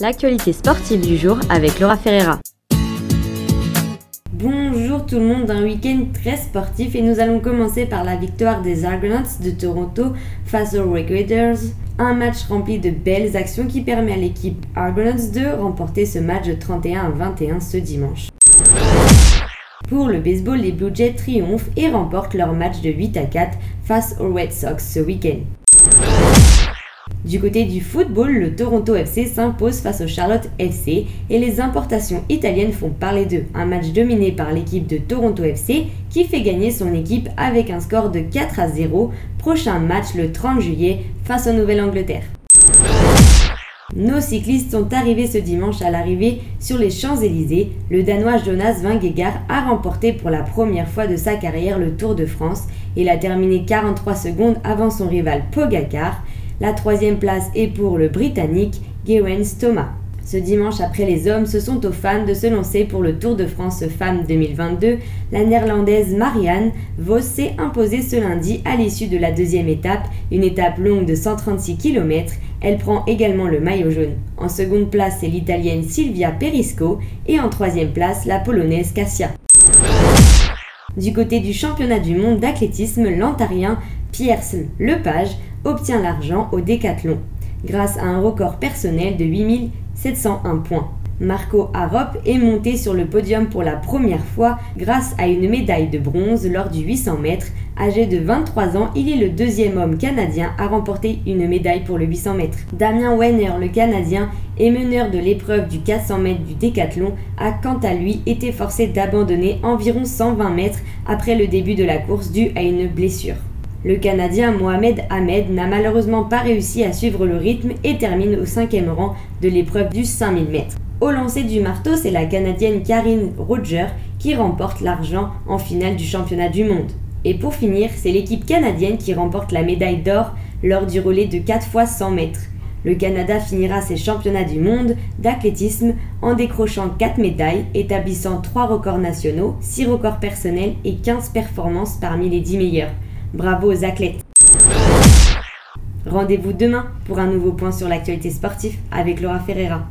l'actualité sportive du jour avec Laura Ferreira. Bonjour tout le monde, un week-end très sportif et nous allons commencer par la victoire des Argonauts de Toronto face aux Raiders. Un match rempli de belles actions qui permet à l'équipe Argonauts de remporter ce match de 31 à 21 ce dimanche. Pour le baseball, les Blue Jays triomphent et remportent leur match de 8 à 4 face aux Red Sox ce week-end. Du côté du football, le Toronto FC s'impose face au Charlotte FC et les importations italiennes font parler d'eux. Un match dominé par l'équipe de Toronto FC qui fait gagner son équipe avec un score de 4 à 0. Prochain match le 30 juillet face au Nouvelle-Angleterre. Nos cyclistes sont arrivés ce dimanche à l'arrivée sur les Champs-Élysées. Le Danois Jonas Vingegaard a remporté pour la première fois de sa carrière le Tour de France. Il a terminé 43 secondes avant son rival Pogacar. La troisième place est pour le Britannique Geraint Thomas. Ce dimanche, après les hommes, ce sont aux femmes de se lancer pour le Tour de France Femmes 2022. La néerlandaise Marianne Vos s'est imposée ce lundi à l'issue de la deuxième étape, une étape longue de 136 km. Elle prend également le maillot jaune. En seconde place, c'est l'italienne Silvia Perisco et en troisième place, la polonaise Cassia. Du côté du championnat du monde d'athlétisme, l'ontarien Pierre Lepage obtient l'argent au décathlon grâce à un record personnel de 8701 points. Marco Arop est monté sur le podium pour la première fois grâce à une médaille de bronze lors du 800 mètres. Âgé de 23 ans, il est le deuxième homme canadien à remporter une médaille pour le 800 mètres. Damien Weiner, le Canadien, et meneur de l'épreuve du 400 mètres du décathlon, a quant à lui été forcé d'abandonner environ 120 mètres après le début de la course due à une blessure. Le Canadien Mohamed Ahmed n'a malheureusement pas réussi à suivre le rythme et termine au cinquième rang de l'épreuve du 5000 mètres. Au lancer du marteau, c'est la Canadienne Karine Roger qui remporte l'argent en finale du championnat du monde. Et pour finir, c'est l'équipe canadienne qui remporte la médaille d'or lors du relais de 4 fois 100 mètres. Le Canada finira ses championnats du monde d'athlétisme en décrochant 4 médailles, établissant 3 records nationaux, 6 records personnels et 15 performances parmi les 10 meilleurs. Bravo aux athlètes. Rendez-vous demain pour un nouveau point sur l'actualité sportive avec Laura Ferreira.